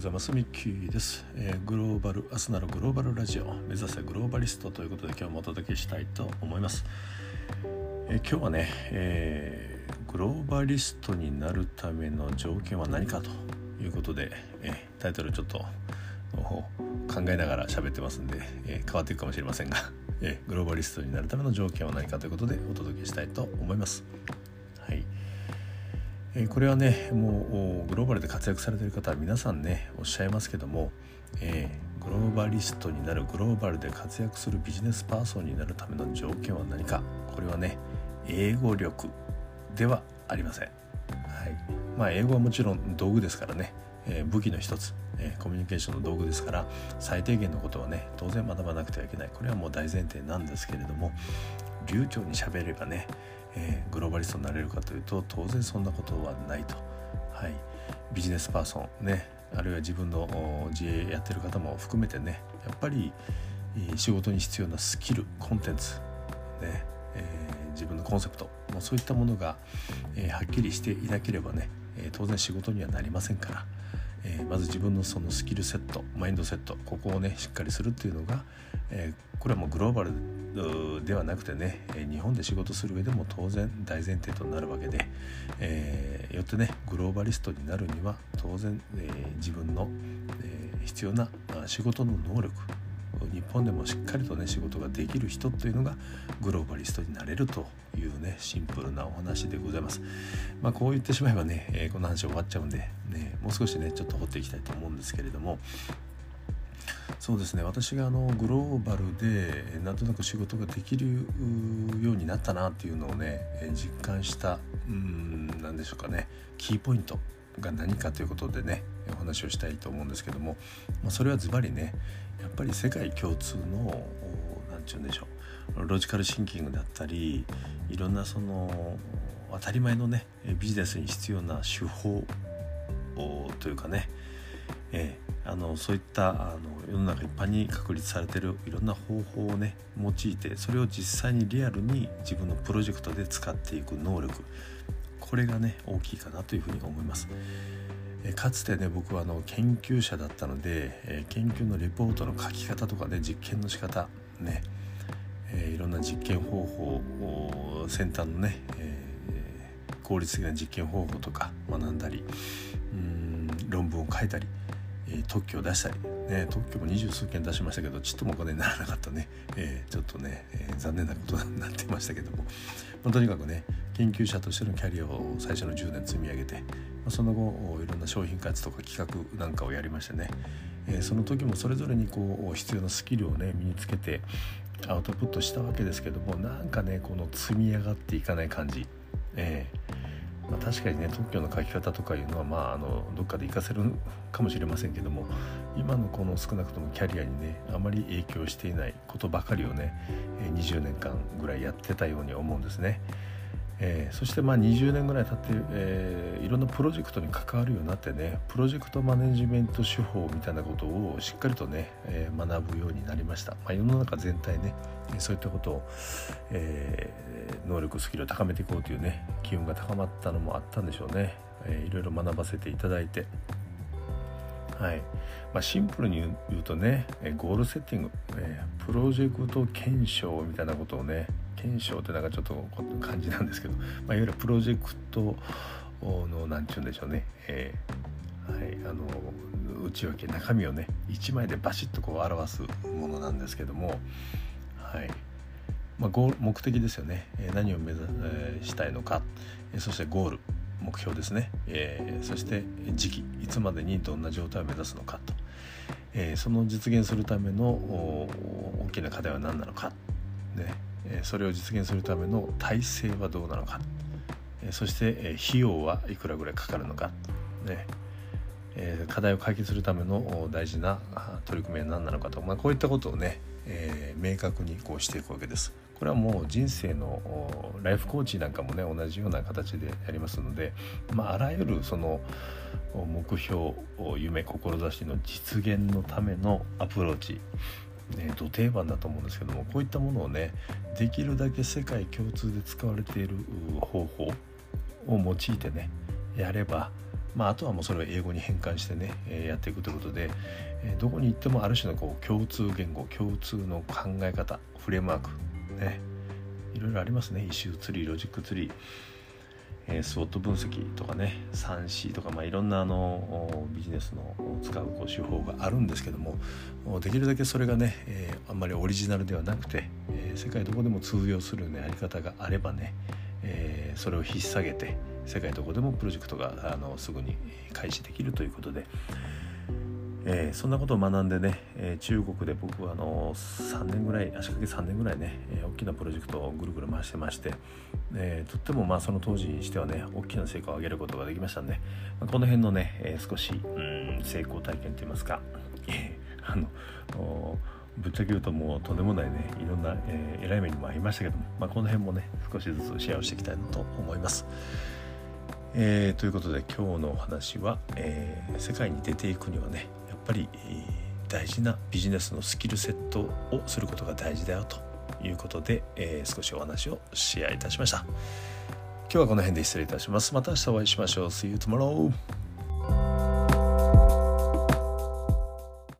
ございます。ミッキーです、えー、グローバルアスナルグローバルラジオ。目指せグローバリストということで今日もお届けしたいと思います、えー、今日はね、えー、グローバリストになるための条件は何かということで、えタイトルちょっと考えながら喋ってますんで、え変わっていくかもしれませんが、えグローバリストになるための条件は何かということでお届けしたいと思います。えこれはねもうグローバルで活躍されてる方は皆さんねおっしゃいますけども、えー、グローバリストになるグローバルで活躍するビジネスパーソンになるための条件は何かこれはね英語力ではありません、はい。まあ、英語はもちろん道具ですからね、えー、武器の一つ、えー、コミュニケーションの道具ですから最低限のことはね当然学ばなくてはいけない。これはもう大前提なんですけれども流暢に喋ればねえー、グローバリストになれるかというと当然そんなことはないと、はい、ビジネスパーソンね。あるいは自分の自営やってる方も含めてねやっぱり仕事に必要なスキルコンテンツね、えー、自分のコンセプトもうそういったものが、えー、はっきりしていなければね、え当然仕事にはなりませんから、えまず自分のそのスキルセットマインドセットここをねしっかりするっていうのが、えこれはもうグローバルではなくてね日本で仕事する上でも当然大前提となるわけで、え、よってねグローバリストになるには当然、え、自分の、え、必要な仕事の能力日本でもしっかりとね仕事ができる人というのがグローバリストになれるというねシンプルなお話でございます。まあこう言ってしまえばね、えー、この話終わっちゃうんで、ね、もう少しねちょっと掘っていきたいと思うんですけれどもそうですね私があのグローバルでなんとなく仕事ができるようになったなっていうのをね実感したうん何でしょうかねキーポイントが何かということでねお話をしたいと思うんですけども、まあ、それはズバリねやっぱり世界共通の何て言うんでしょうロジカルシンキングだったりいろんなその当たり前のねビジネスに必要な手法というかねえー、あのそういったあの世の中一般に確立されてるいろんな方法をね用いてそれを実際にリアルに自分のプロジェクトで使っていく能力これがね大きいかなというふうに思います。えかつてね僕はあの研究者だったので、え研究のレポートの書き方とかね実験の仕方ね、えいろんな実験方法先端のね、え効率的な実験方法とか学んだりうん論文を書いたりえ特許を出したり、ね、特許も二十数件出しましたけどちっともお金にならなかったね、え、ちょっとね、え、残念なことになってましたけども、まあ、とにかくね研究者としてのキャリアを最初の10年積み上げて、その後いろんな商品開発とか企画なんかをやりましてね、その時もそれぞれにこう必要なスキルをね身につけてアウトプットしたわけですけどもなんかねこの積み上がっていかない感じ、えーまあ、確かにね特許の書き方とかいうのはまああのどっかで活かせるかもしれませんけども今のこの少なくともキャリアにねあまり影響していないことばかりをね20年間ぐらいやってたように思うんですね。えー、そしてまあ20年ぐらい経って、えー、いろんなプロジェクトに関わるようになってねプロジェクトマネジメント手法みたいなことをしっかりとね、えー、学ぶようになりました、まあ、世の中全体ねそういったことを、え能力スキルを高めていこうというね機運が高まったのもあったんでしょうね、えいろいろ学ばせていただいて。はい。まあ、シンプルに言うとねゴールセッティング、えプロジェクト検証みたいなことをね検証ってなんかちょっと感じなんですけど、まあ、いわゆるプロジェクトの何て言うんでしょうね、えー、はい、あの内訳中身をね1枚でバシッとこう表すものなんですけども、はい。まあ、目的ですよね、何を目指、したいのか、そしてゴール目標ですね、えー、そして時期いつまでにどんな状態を目指すのかと、え、その実現するための大きな課題は何なのか、ね、それを実現するための体制はどうなのか。そして費用はいくらぐらいかかるのか、ね、課題を解決するための大事な取り組みは何なのかと、まあ、こういったことをね、え、明確にこうしていくわけです。これはもう人生のライフコーチなんかもね同じような形でやりますので、まあ、あらゆるその目標夢志の実現のためのアプローチ。ね、土定番だと思うんですけどもこういったものをねできるだけ世界共通で使われている方法を用いてねやればまあ、あとはもうそれを英語に変換してね、えやっていくということで、えどこに行ってもある種のこう共通言語共通の考え方フレームワークねいろいろありますね。 issue tree logic tree。えー、 SWOT 分析とかね 3C とか、まあ、いろんなあのビジネスの使うこう手法があるんですけどもできるだけそれがね、え、あんまりオリジナルではなくて、え、世界どこでも通用する、ね、やり方があればね、え、それを引っ提げて世界どこでもプロジェクトがあのすぐに開始できるということで、えー、そんなことを学んでね、えー、中国で僕はあの3年ぐらい足掛け3年ぐらいね、えー、大きなプロジェクトをぐるぐる回してまして、えとってもまあその当時にしてはね大きな成果を上げることができましたんで、まあ、この辺のね、え少しうん成功体験といいますか、あのぶっちゃけ言うともうとんでもないねいろんな、えー、偉い目にもありましたけども、まあ、この辺もね少しずつシェアをしていきたいなと思います。えー、ということで今日のお話は、えー、世界に出ていくにはねぱり、大事なビジネスのスキルセットをすることが大事だよということで、えー、少しお話をシェアいたしました。今日はこの辺で失礼いたします。また明日お会いしましょう。See you tomorrow